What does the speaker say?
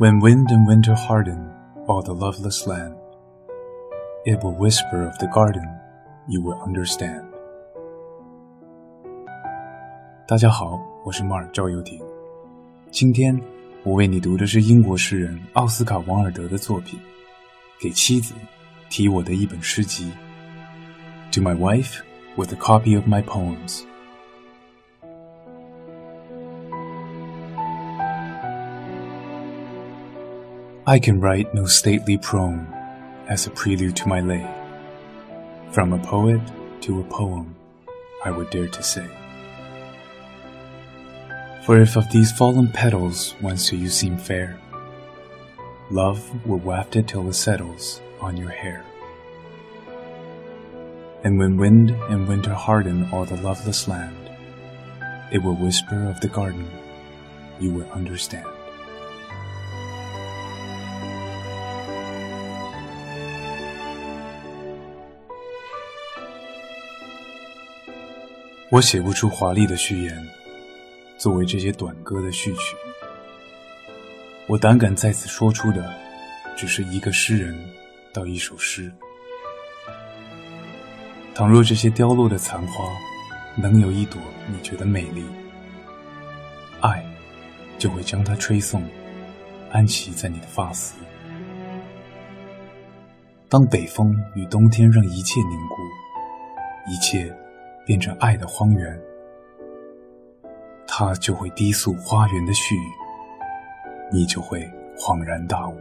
When wind and winter harden all the loveless land, it will whisper of the garden, you will understand. 大家好，我是马尔赵又廷。今天我为你读的是英国诗人奥斯卡·王尔德的作品《给妻子提我的一本诗集》。To my wife with a copy of my poems. I can write no stately proem as a prelude to my lay. From a poet to a poem, I would dare to say. For if of these fallen petals once to you seem fair, love will waft it till it settles on your hair. And when wind and winter harden all the loveless land, it will whisper of the garden, you will understand. 我写不出华丽的序言，作为这些短歌的序曲。我胆敢在此说出的，只是一个诗人到一首诗。倘若这些凋落的残花，能有一朵你觉得美丽，爱就会将它吹送，安息在你的发丝。当北风与冬天让一切凝固，一切。变成爱的荒原，它就会低诉花园的絮语，你就会恍然大悟。